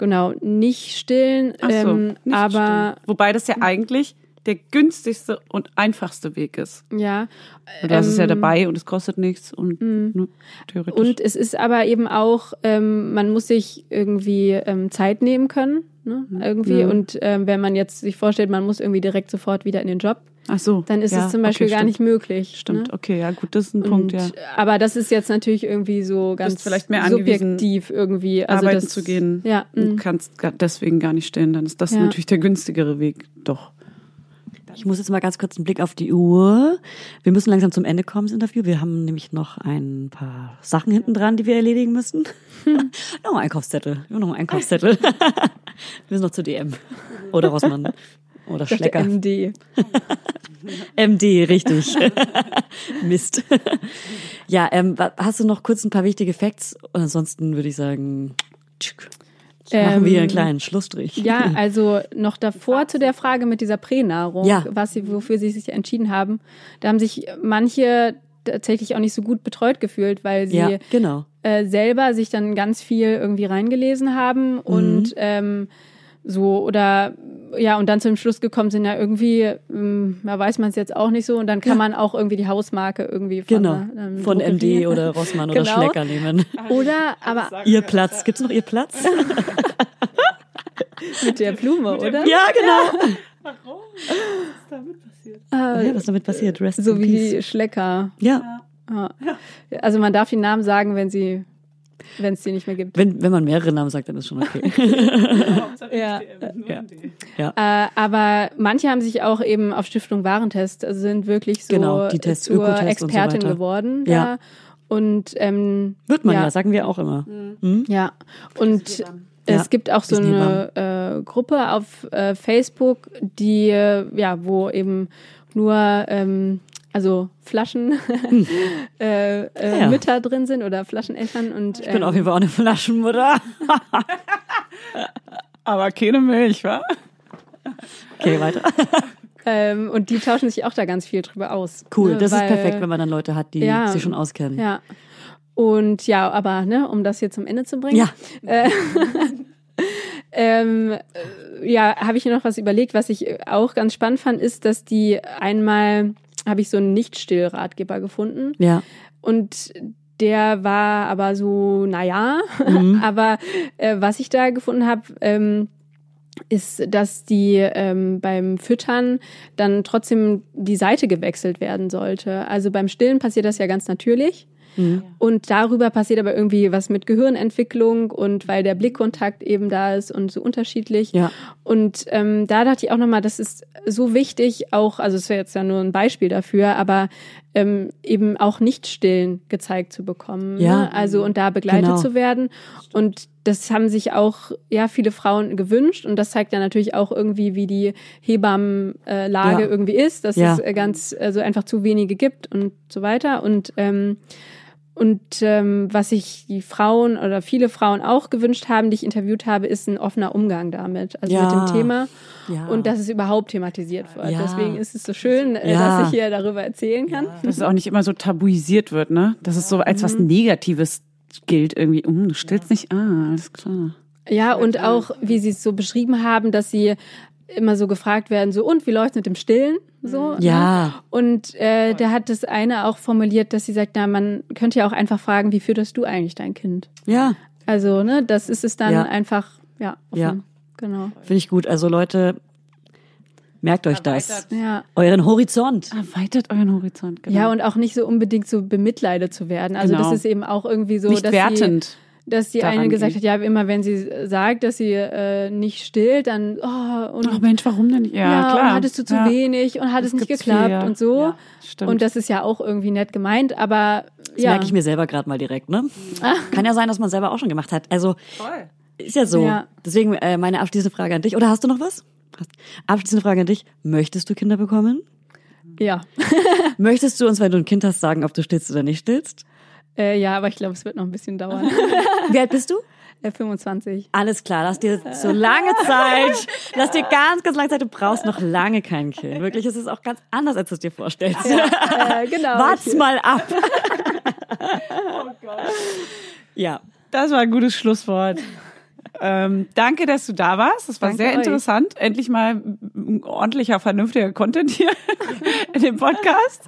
genau nicht stillen. So, ähm, nicht aber stimmt. Wobei das ja eigentlich der günstigste und einfachste Weg ist. ja. Und das ist ja ähm, dabei und es kostet nichts und ne, theoretisch. Und es ist aber eben auch, ähm, man muss sich irgendwie ähm, Zeit nehmen können, ne? irgendwie. Mhm. Und ähm, wenn man jetzt sich vorstellt, man muss irgendwie direkt sofort wieder in den Job, Ach so, dann ist ja, es zum Beispiel okay, gar stimmt. nicht möglich. Stimmt, Ne? okay, ja gut, das ist ein Und, Punkt, ja. Aber das ist jetzt natürlich irgendwie so ganz vielleicht mehr subjektiv irgendwie. Also Arbeiten das, zu gehen. Ja, Du mm. kannst deswegen gar nicht stellen, dann ist das Ja. natürlich der günstigere Weg. Doch. Ich muss jetzt mal ganz kurz einen Blick auf die Uhr. Wir müssen langsam zum Ende kommen, das Interview. Wir haben nämlich noch ein paar Sachen hinten dran, die wir erledigen müssen. noch ein Einkaufszettel. Noch einen Einkaufszettel. wir müssen noch zu DM. Oder Rossmann. Oder dachte, Schlecker. MD. MD, richtig. Mist. ja, ähm, hast du noch kurz ein paar wichtige Facts? Und ansonsten würde ich sagen, machen wir Ähm, einen kleinen Schlussstrich. Ja, also noch davor zu der Frage mit dieser Pränahrung, Ja. was sie, wofür sie sich entschieden haben. Da haben sich manche tatsächlich auch nicht so gut betreut gefühlt, weil sie ja, genau. äh, selber sich dann ganz viel irgendwie reingelesen haben Mhm. und ähm, so oder ja und dann zum Schluss gekommen sind ja irgendwie ähm, ja, weiß man es jetzt auch nicht so und dann kann Ja. man auch irgendwie die Hausmarke irgendwie von, Genau. äh, ähm, Von MD oder Rossmann oder Genau. Schlecker nehmen. oder aber Ihr Platz. Gibt's noch Ihr Platz? mit der Blume oder ja, genau. Äh, Ja, was damit passiert? Rest so in wie Schlecker Ja, Ja. Also man darf die Namen sagen, wenn sie, wenn es die nicht mehr gibt. wenn, wenn man mehrere Namen sagt, dann ist schon okay. Ja. ja. Äh, aber manche haben sich auch eben auf Stiftung Warentest, also sind wirklich so Genau, die Tests, zur so Expertin weiter. geworden. Ja. Da. Und ähm, Wird man ja. Ja. sagen wir auch immer. Hm? ja, und Ja. es gibt auch so eine äh, Gruppe auf äh, Facebook, die äh, ja, wo eben nur ähm, also Flaschen äh, äh, Hm. Ja. Mütter drin sind oder Flascheneltern und Ich bin auf jeden Fall auch eine Flaschenmutter. Aber keine Milch, wa? Okay, weiter. Ähm, und die tauschen sich auch da ganz viel drüber aus. Cool, ne, das weil- ist perfekt, wenn man dann Leute hat, die Ja. sich schon auskennen. Ja. Und ja, aber ne, um das hier zum Ende zu bringen. Ja. Äh, ähm, äh, ja, habe ich mir noch was überlegt, was ich auch ganz spannend fand, ist, dass die einmal habe ich so einen Nicht-Still-Ratgeber gefunden Ja. und der war aber so, naja, Mhm. aber äh, was ich da gefunden habe, ähm, ist, dass die ähm, beim Füttern dann trotzdem die Seite gewechselt werden sollte. Also beim Stillen passiert das ja ganz natürlich. Mhm. Und darüber passiert aber irgendwie was mit Gehirnentwicklung und weil der Blickkontakt eben da ist und so unterschiedlich. Ja. Und ähm, da dachte ich auch nochmal, das ist so wichtig, auch, also es wäre jetzt ja nur ein Beispiel dafür, aber ähm, eben auch nicht stillen gezeigt zu bekommen. Ja. Ne? Also und da begleitet Genau. zu werden. Und das haben sich auch ja viele Frauen gewünscht und das zeigt ja natürlich auch irgendwie, wie die Hebammenlage äh, Ja. irgendwie ist, dass Ja. es äh, ganz also einfach zu wenige gibt und so weiter. Und ähm, und ähm, was sich die Frauen oder viele Frauen auch gewünscht haben, die ich interviewt habe, ist ein offener Umgang damit, also Ja. mit dem Thema. Ja. Und dass es überhaupt thematisiert wird. Ja. Deswegen ist es so schön, äh, dass ich hier darüber erzählen kann. Dass es auch nicht immer so tabuisiert wird, ne? Dass es so als was Mhm. Negatives gilt irgendwie. Um, du stillst nicht, ah, alles klar. Ja, und auch, wie Sie es so beschrieben haben, dass Sie immer so gefragt werden, so, und wie läuft mit dem Stillen? So, Ja. Ne? Und äh, der hat das eine auch formuliert, dass sie sagt, na, man könnte ja auch einfach fragen, wie fütterst du eigentlich dein Kind? Ja, Also, ne, das ist es dann Ja. einfach, ja, offen. Ja. Genau. finde ich gut. Also Leute, merkt euch das. Ja. Euren Horizont. Erweitert euren Horizont. Genau. Ja, und auch nicht so unbedingt so bemitleidet zu werden. Also Genau. das ist eben auch irgendwie so, nicht dass wertend. sie, dass die eine gesagt gehen. hat, ja, immer wenn sie sagt, dass sie äh, nicht stillt, dann oh, und Ach Mensch, warum denn nicht? Ja, ja, klar. und hattest du zu ja. wenig und hat Das es nicht geklappt viel, ja. und so. Ja, stimmt. und das ist ja auch irgendwie nett gemeint, aber Das ja. merke ich mir selber gerade mal direkt, ne? Kann ja sein, dass man selber auch schon gemacht hat. Also ist ja so. Ja. Deswegen äh, meine abschließende Frage an dich. Oder hast du noch was? Abschließende Frage an dich. Möchtest du Kinder bekommen? Ja. Möchtest du uns, wenn du ein Kind hast, sagen, ob du stillst oder nicht stillst? Äh, ja, aber ich glaube, es wird noch ein bisschen dauern. Wie alt bist du? äh, 25. Alles klar, lass dir so lange Zeit. Lass dir ganz, ganz lange Zeit. Du brauchst noch lange kein Kind. Wirklich, es ist auch ganz anders, als du es dir vorstellst. Äh, genau. Wart's mal ab. Ja. Das war ein gutes Schlusswort. Ähm, danke, dass du da warst. Das war Danke sehr euch. interessant. Endlich mal ein ordentlicher, vernünftiger Content hier in dem Podcast.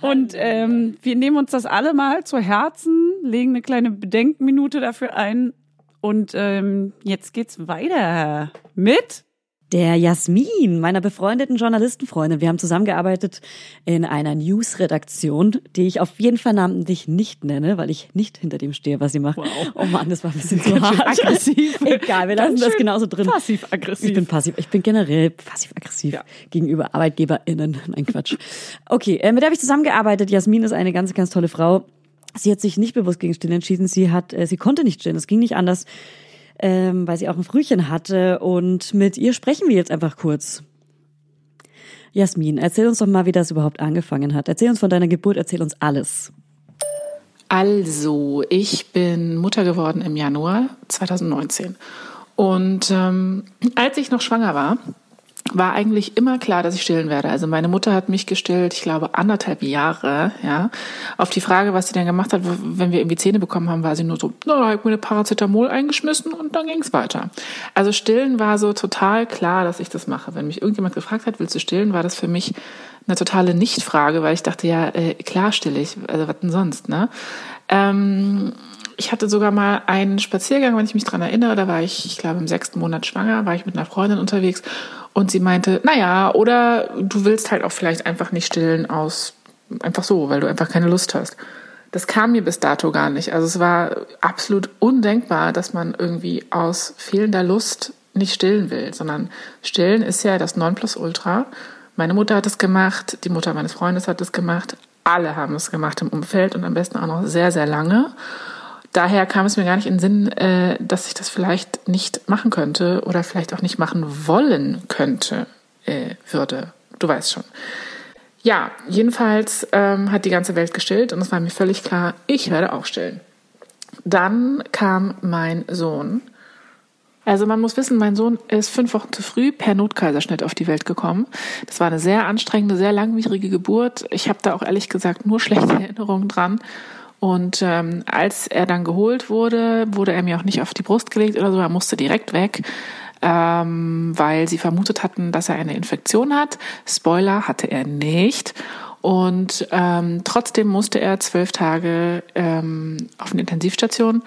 Und ähm, wir nehmen uns das alle mal zu Herzen, legen eine kleine Bedenkminute dafür ein. Und ähm, jetzt geht's weiter mit Der Jasmin, meiner befreundeten Journalistenfreundin. Wir haben zusammengearbeitet in einer News-Redaktion, die ich auf jeden Fall namentlich nicht nenne, weil ich nicht hinter dem stehe, was sie macht. Oh Mann, das war ein bisschen zu hart. aggressiv. Egal, wir lassen das genauso drin. passiv-aggressiv. Ich bin passiv. Ich bin generell passiv-aggressiv Ja. gegenüber ArbeitgeberInnen. Nein, Quatsch. Okay, äh, mit der habe ich zusammengearbeitet. Jasmin ist eine ganz, ganz tolle Frau. Sie hat sich nicht bewusst gegen Stillen entschieden. Sie hat, äh, sie konnte nicht stillen. Es ging nicht anders, ähm, weil sie auch ein Frühchen hatte. Und mit ihr sprechen wir jetzt einfach kurz. Jasmin, erzähl uns doch mal, wie das überhaupt angefangen hat. Erzähl uns von deiner Geburt, erzähl uns alles. Also, ich bin Mutter geworden im Januar 2019. Und ähm, als ich noch schwanger war, war eigentlich immer klar, dass ich stillen werde. Also meine Mutter hat mich gestillt, ich glaube anderthalb Jahre, ja. Auf die Frage, was sie denn gemacht hat, wenn wir irgendwie Zähne bekommen haben, war sie nur so, na, da hab ich mir eine Paracetamol eingeschmissen und dann ging's weiter. Also stillen war so total klar, dass ich das mache. Wenn mich irgendjemand gefragt hat, willst du stillen, war das für mich eine totale Nichtfrage, weil ich dachte, ja, äh, klar still ich, also was denn sonst, ne? Ähm, ich hatte sogar mal einen Spaziergang, wenn ich mich dran erinnere, da war ich, ich glaube, im sechsten Monat schwanger, war ich mit einer Freundin unterwegs und sie meinte, naja, oder du willst halt auch vielleicht einfach nicht stillen aus, einfach so, weil du einfach keine Lust hast. Das kam mir bis dato gar nicht. Also es war absolut undenkbar, dass man irgendwie aus fehlender Lust nicht stillen will, sondern stillen ist ja das Nonplusultra. Meine Mutter hat es gemacht, die Mutter meines Freundes hat es gemacht, alle haben es gemacht im Umfeld und am besten auch noch sehr, sehr lange. Daher kam es mir gar nicht in den Sinn, äh, dass ich das vielleicht nicht machen könnte oder vielleicht auch nicht machen wollen könnte, äh, würde. Du weißt schon. Ja, jedenfalls ähm, hat die ganze Welt gestillt und es war mir völlig klar, ich werde auch stillen. Dann kam mein Sohn. Also man muss wissen, mein Sohn ist fünf Wochen zu früh per Notkaiserschnitt auf die Welt gekommen. Das war eine sehr anstrengende, sehr langwierige Geburt. Ich habe da auch ehrlich gesagt nur schlechte Erinnerungen dran. Und ähm, als er dann geholt wurde, wurde er mir auch nicht auf die Brust gelegt oder so, er musste direkt weg, ähm, weil sie vermutet hatten, dass er eine Infektion hat. Spoiler hatte er nicht. Und ähm, trotzdem musste er zwölf Tage ähm, auf eine Intensivstation,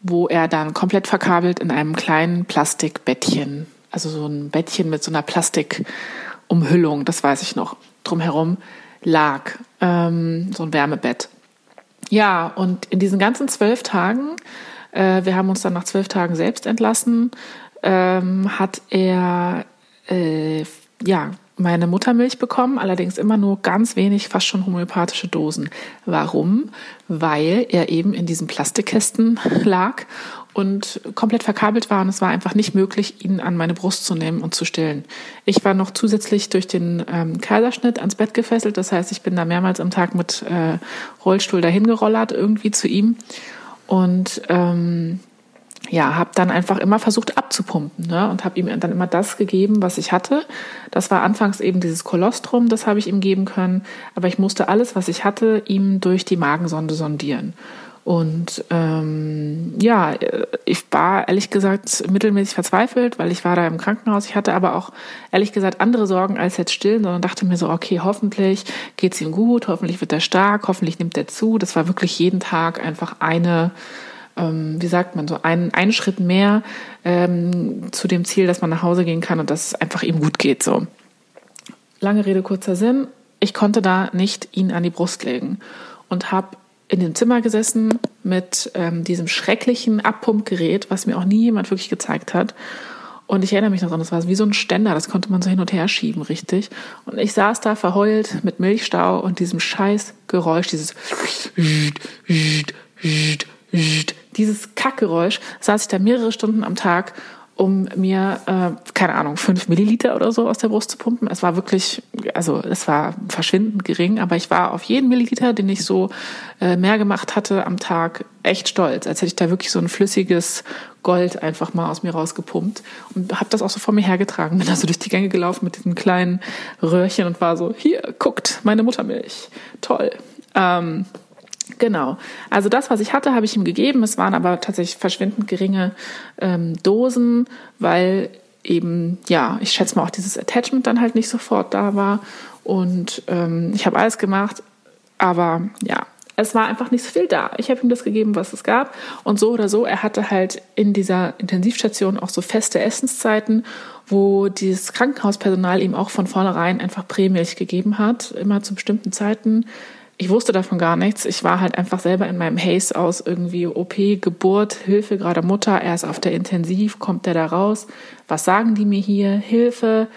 wo er dann komplett verkabelt in einem kleinen Plastikbettchen, also so ein Bettchen mit so einer Plastikumhüllung, das weiß ich noch, drumherum lag, ähm, so ein Wärmebett. Ja, und in diesen ganzen zwölf Tagen, äh, wir haben uns dann nach zwölf Tagen selbst entlassen, ähm, hat er äh, ja meine Muttermilch bekommen, allerdings immer nur ganz wenig, fast schon homöopathische Dosen. Warum? Weil er eben in diesen Plastikkästen lag und komplett verkabelt war und es war einfach nicht möglich, ihn an meine Brust zu nehmen und zu stillen. Ich war noch zusätzlich durch den ähm, Kaiserschnitt ans Bett gefesselt, das heißt, ich bin da mehrmals am Tag mit äh, Rollstuhl dahin gerollert irgendwie zu ihm und ähm, ja, habe dann einfach immer versucht abzupumpen ne? und habe ihm dann immer das gegeben, was ich hatte. Das war anfangs eben dieses Kolostrum, das habe ich ihm geben können, aber ich musste alles, was ich hatte, ihm durch die Magensonde sondieren. Und ähm, ja, ich war ehrlich gesagt mittelmäßig verzweifelt, weil ich war da im Krankenhaus. Ich hatte aber auch ehrlich gesagt andere Sorgen als jetzt stillen, sondern dachte mir so, okay, hoffentlich geht's ihm gut, hoffentlich wird er stark, hoffentlich nimmt er zu. Das war wirklich jeden Tag einfach eine ähm, wie sagt man so, einen, einen Schritt mehr ähm, zu dem Ziel, dass man nach Hause gehen kann und dass es einfach ihm gut geht. So. Lange Rede, kurzer Sinn. Ich konnte da nicht ihn an die Brust legen und habe in dem Zimmer gesessen mit ähm, diesem schrecklichen Abpumpgerät, was mir auch nie jemand wirklich gezeigt hat. Und ich erinnere mich noch dran, das war wie so ein Ständer, das konnte man so hin und her schieben, richtig. Und ich saß da verheult mit Milchstau und diesem scheiß Geräusch, dieses dieses Kackgeräusch, saß ich da mehrere Stunden am Tag um mir, äh, keine Ahnung, fünf Milliliter oder so aus der Brust zu pumpen. Es war wirklich, also es war verschwindend gering, aber ich war auf jeden Milliliter, den ich so äh, mehr gemacht hatte am Tag, echt stolz, als hätte ich da wirklich so ein flüssiges Gold einfach mal aus mir rausgepumpt und habe das auch so vor mir hergetragen. Bin da so durch die Gänge gelaufen mit diesen kleinen Röhrchen und war so, hier, guckt, meine Muttermilch, toll. Ähm, Genau. Also das, was ich hatte, habe ich ihm gegeben. Es waren aber tatsächlich verschwindend geringe ähm, Dosen, weil eben, ja, ich schätze mal auch dieses Attachment dann halt nicht sofort da war. Und ähm, ich habe alles gemacht, aber ja, es war einfach nicht so viel da. Ich habe ihm das gegeben, was es gab. Und so oder so, er hatte halt in dieser Intensivstation auch so feste Essenszeiten, wo dieses Krankenhauspersonal ihm auch von vornherein einfach Prämilch gegeben hat, immer zu bestimmten Zeiten ich wusste davon gar nichts. Ich war halt einfach selber in meinem Haze aus irgendwie OP, Geburt, Hilfe, gerade Mutter, er ist auf der Intensiv, kommt der da raus? Was sagen die mir hier? Hilfe,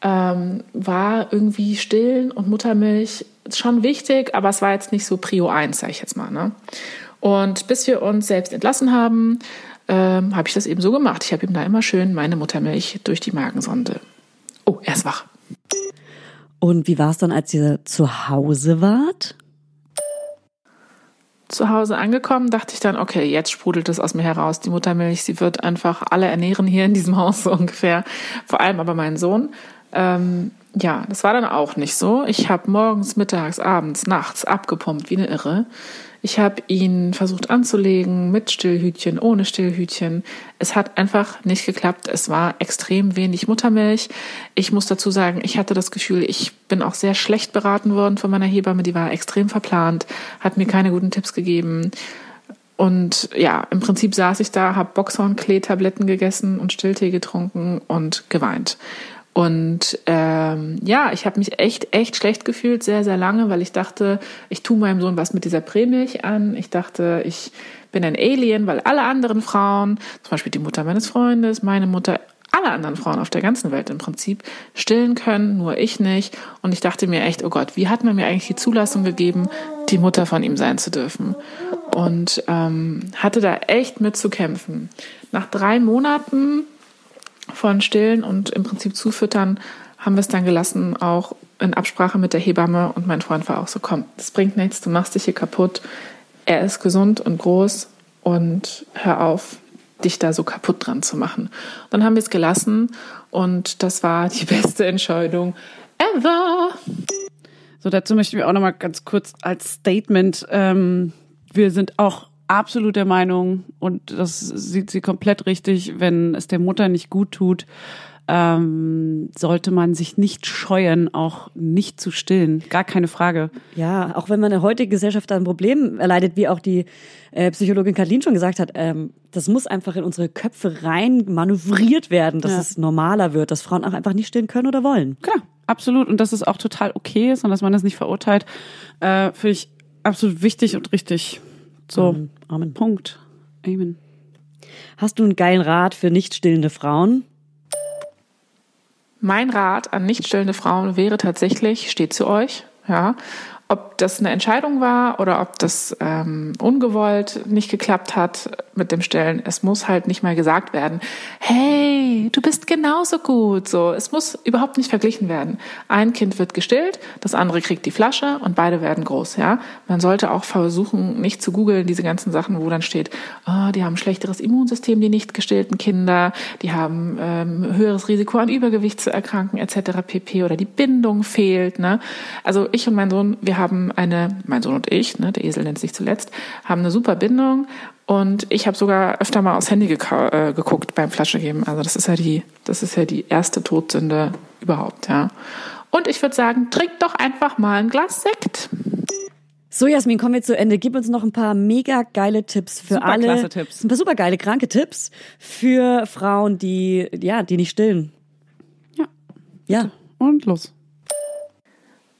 ähm, war irgendwie stillen und Muttermilch schon wichtig, aber es war jetzt nicht so Prio 1, sag ich jetzt mal. Ne? Und bis wir uns selbst entlassen haben, ähm, habe ich das eben so gemacht. Ich habe ihm da immer schön meine Muttermilch durch die Magensonde. Oh, er ist wach. Und wie war es dann, als ihr zu Hause wart? Zu Hause angekommen, dachte ich dann, okay, jetzt sprudelt es aus mir heraus. Die Muttermilch, sie wird einfach alle ernähren hier in diesem Haus so ungefähr. Vor allem aber meinen Sohn. Ähm, ja, das war dann auch nicht so. Ich habe morgens, mittags, abends, nachts abgepumpt wie eine Irre. Ich habe ihn versucht anzulegen mit Stillhütchen, ohne Stillhütchen. Es hat einfach nicht geklappt. Es war extrem wenig Muttermilch. Ich muss dazu sagen, ich hatte das Gefühl, ich bin auch sehr schlecht beraten worden von meiner Hebamme. Die war extrem verplant, hat mir keine guten Tipps gegeben. Und ja, im Prinzip saß ich da, habe Boxhornklee-Tabletten gegessen und Stilltee getrunken und geweint. Und ähm, ja, ich habe mich echt, echt schlecht gefühlt, sehr, sehr lange, weil ich dachte, ich tue meinem Sohn was mit dieser Prämilch an. Ich dachte, ich bin ein Alien, weil alle anderen Frauen, zum Beispiel die Mutter meines Freundes, meine Mutter, alle anderen Frauen auf der ganzen Welt im Prinzip stillen können, nur ich nicht. Und ich dachte mir echt, oh Gott, wie hat man mir eigentlich die Zulassung gegeben, die Mutter von ihm sein zu dürfen? Und ähm, hatte da echt mit zu kämpfen. Nach drei Monaten von Stillen und im Prinzip zufüttern, haben wir es dann gelassen, auch in Absprache mit der Hebamme und mein Freund war auch so, komm, das bringt nichts, du machst dich hier kaputt. Er ist gesund und groß und hör auf, dich da so kaputt dran zu machen. Dann haben wir es gelassen und das war die beste Entscheidung ever. So, dazu möchten wir auch nochmal ganz kurz als Statement, ähm, wir sind auch absolut der Meinung, und das sieht sie komplett richtig, wenn es der Mutter nicht gut tut, ähm, sollte man sich nicht scheuen, auch nicht zu stillen. Gar keine Frage. Ja, auch wenn man in der heutigen Gesellschaft ein Problem erleidet, wie auch die äh, Psychologin Kathleen schon gesagt hat, ähm, das muss einfach in unsere Köpfe rein manövriert werden, dass ja. es normaler wird, dass Frauen auch einfach nicht stillen können oder wollen. Klar, absolut. Und dass es auch total okay ist und dass man das nicht verurteilt, äh, finde ich absolut wichtig und richtig. So, Amen. Amen. Punkt. Amen. Hast du einen geilen Rat für nicht stillende Frauen? Mein Rat an nicht stillende Frauen wäre tatsächlich, steht zu euch, ja. Ob das eine Entscheidung war oder ob das ähm, ungewollt nicht geklappt hat, mit dem Stillen. Es muss halt nicht mal gesagt werden, hey, du bist genauso gut. So, es muss überhaupt nicht verglichen werden. Ein Kind wird gestillt, das andere kriegt die Flasche und beide werden groß. Ja, man sollte auch versuchen, nicht zu googeln diese ganzen Sachen, wo dann steht, oh, die haben ein schlechteres Immunsystem, die nicht gestillten Kinder, die haben ähm, höheres Risiko an Übergewicht zu erkranken etc. pp. Oder die Bindung fehlt. Ne? Also ich und mein Sohn, wir haben eine, mein Sohn und ich, ne, der Esel nennt sich zuletzt, haben eine super Bindung und ich habe sogar öfter mal aufs Handy äh, geguckt beim Flaschegeben. Also das ist ja die, das ist ja die erste Todsünde überhaupt, ja. Und ich würde sagen, trink doch einfach mal ein Glas Sekt. So, Jasmin, kommen wir zu Ende. Gib uns noch ein paar mega geile Tipps für Superklasse alle. Tipps. Ein paar super geile, kranke Tipps für Frauen, die, ja, die nicht stillen. Ja. Ja. Und los.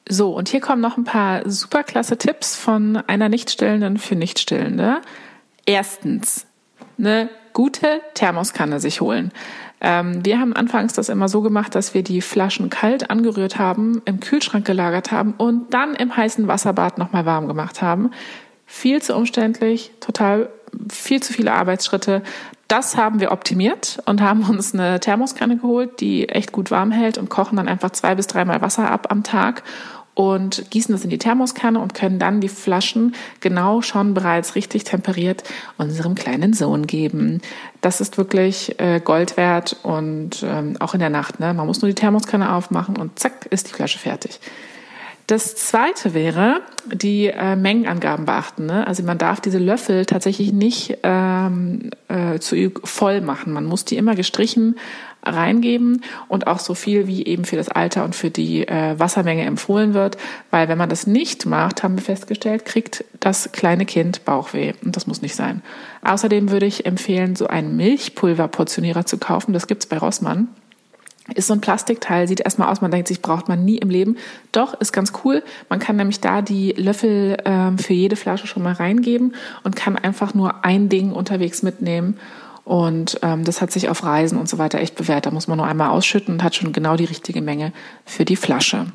So, und hier kommen noch ein paar superklasse Tipps von einer Nichtstillenden für Nichtstillende. Erstens, eine gute Thermoskanne sich holen. Ähm, wir haben anfangs das immer so gemacht, dass wir die Flaschen kalt angerührt haben, im Kühlschrank gelagert haben und dann im heißen Wasserbad nochmal warm gemacht haben. Viel zu umständlich, total viel zu viele Arbeitsschritte. Das haben wir optimiert und haben uns eine Thermoskanne geholt, die echt gut warm hält und kochen dann einfach zwei bis dreimal Wasser ab am Tag und gießen das in die Thermoskanne und können dann die Flaschen genau schon bereits richtig temperiert unserem kleinen Sohn geben. Das ist wirklich äh, Gold wert und ähm, auch in der Nacht. Ne? Man muss nur die Thermoskanne aufmachen und zack ist die Flasche fertig. Das zweite wäre, die äh, Mengenangaben beachten. Ne? Also man darf diese Löffel tatsächlich nicht ähm, äh, zu voll machen. Man muss die immer gestrichen reingeben und auch so viel wie eben für das Alter und für die äh, Wassermenge empfohlen wird, weil wenn man das nicht macht, haben wir festgestellt, kriegt das kleine Kind Bauchweh und das muss nicht sein. Außerdem würde ich empfehlen, so einen Milchpulverportionierer zu kaufen, das gibt's bei Rossmann. Ist so ein Plastikteil, sieht erstmal aus, man denkt sich, braucht man nie im Leben. Doch, ist ganz cool. Man kann nämlich da die Löffel ähm, für jede Flasche schon mal reingeben und kann einfach nur ein Ding unterwegs mitnehmen. Und ähm, das hat sich auf Reisen und so weiter echt bewährt. Da muss man nur einmal ausschütten und hat schon genau die richtige Menge für die Flasche.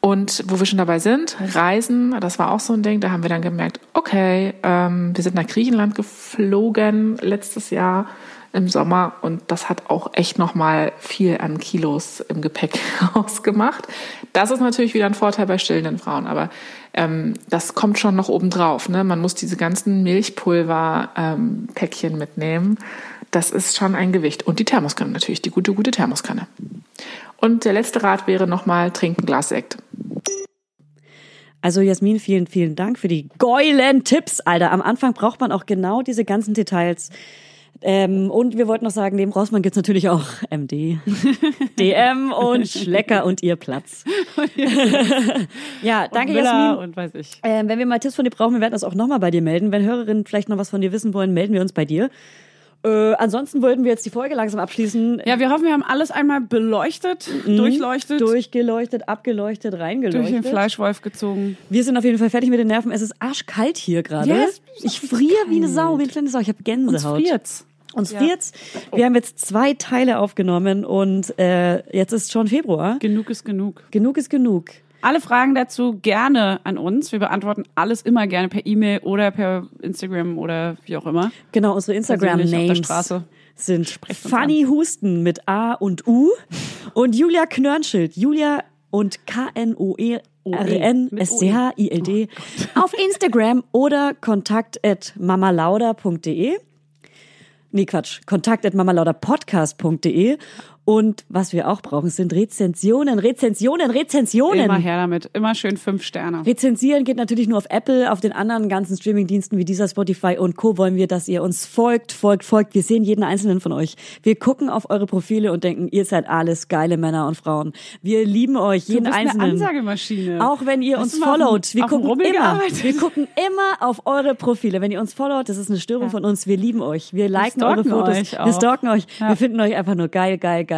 Und wo wir schon dabei sind, Reisen, das war auch so ein Ding, da haben wir dann gemerkt, okay, ähm, wir sind nach Griechenland geflogen letztes Jahr im Sommer und das hat auch echt nochmal viel an Kilos im Gepäck ausgemacht. Das ist natürlich wieder ein Vorteil bei stillenden Frauen, aber ähm, das kommt schon noch obendrauf. Ne? Man muss diese ganzen Milchpulver-Päckchen ähm, mitnehmen. Das ist schon ein Gewicht. Und die Thermoskanne natürlich, die gute, gute Thermoskanne. Und der letzte Rat wäre nochmal, trinken Glas Sekt. Also Jasmin, vielen, vielen Dank für die geilen Tipps, Alter. Am Anfang braucht man auch genau diese ganzen Details. Ähm, und wir wollten noch sagen, neben Rossmann gibt's natürlich auch MD, DM und Schlecker und ihr Platz. ja, danke und Miller Jasmin. Und weiß ich. Ähm, wenn wir mal Tipps von dir brauchen, wir werden das auch nochmal bei dir melden. Wenn Hörerinnen vielleicht noch was von dir wissen wollen, melden wir uns bei dir. Äh, ansonsten wollten wir jetzt die Folge langsam abschließen. Ja, wir hoffen, wir haben alles einmal beleuchtet, durchleuchtet, Durchgeleuchtet, abgeleuchtet, reingeleuchtet. durch den Fleischwolf gezogen. Wir sind auf jeden Fall fertig mit den Nerven. Es ist arschkalt hier gerade. Ja, es ist ich friere wie eine Sau, wie eine kleine Sau. Ich habe Uns Gänsehaut. friert's. Uns friert's. Wir haben jetzt zwei Teile aufgenommen und äh, jetzt ist schon Februar. Genug ist genug. Genug ist genug. Alle Fragen dazu gerne an uns. Wir beantworten alles immer gerne per E-Mail oder per Instagram oder wie auch immer. Genau, unsere Instagram-Names sind Funny Husten mit A und U und Julia Knörnschild. Julia und K-N-O-E-R-N-S-C-H-I-L-D auf Instagram oder kontakt at mamalauda.de. Nee, Quatsch. Kontakt at mamalauderpodcast.de. Und was wir auch brauchen, sind Rezensionen, Rezensionen, Rezensionen. Immer her damit. Immer schön fünf Sterne. Rezensieren geht natürlich nur auf Apple, auf den anderen ganzen Streamingdiensten wie dieser Spotify und Co. wollen wir, dass ihr uns folgt, folgt, folgt. Wir sehen jeden einzelnen von euch. Wir gucken auf eure Profile und denken, ihr seid alles geile Männer und Frauen. Wir lieben euch, jeden du bist einzelnen. eine Ansagemaschine. Auch wenn ihr Hast uns followt, wir gucken Rummel immer, gearbeitet? wir gucken immer auf eure Profile. Wenn ihr uns followt, das ist eine Störung von uns. Wir lieben euch. Wir liken eure stalken Fotos. euch wir stalken euch. Ja. Wir finden euch einfach nur geil, geil, geil.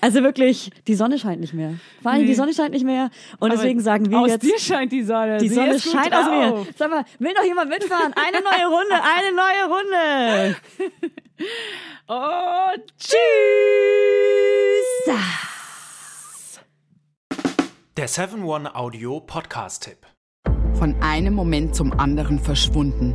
Also wirklich, die Sonne scheint nicht mehr. Vor allem die Nee. Sonne scheint nicht mehr. Und Aber deswegen sagen wir aus jetzt. dir scheint die Sonne. Die Sie Sonne scheint aus mir. Sag mal, will noch jemand mitfahren? Eine neue Runde, eine neue Runde. Und Tschüss. Der 7-One Audio Podcast-Tipp. Von einem Moment zum anderen verschwunden.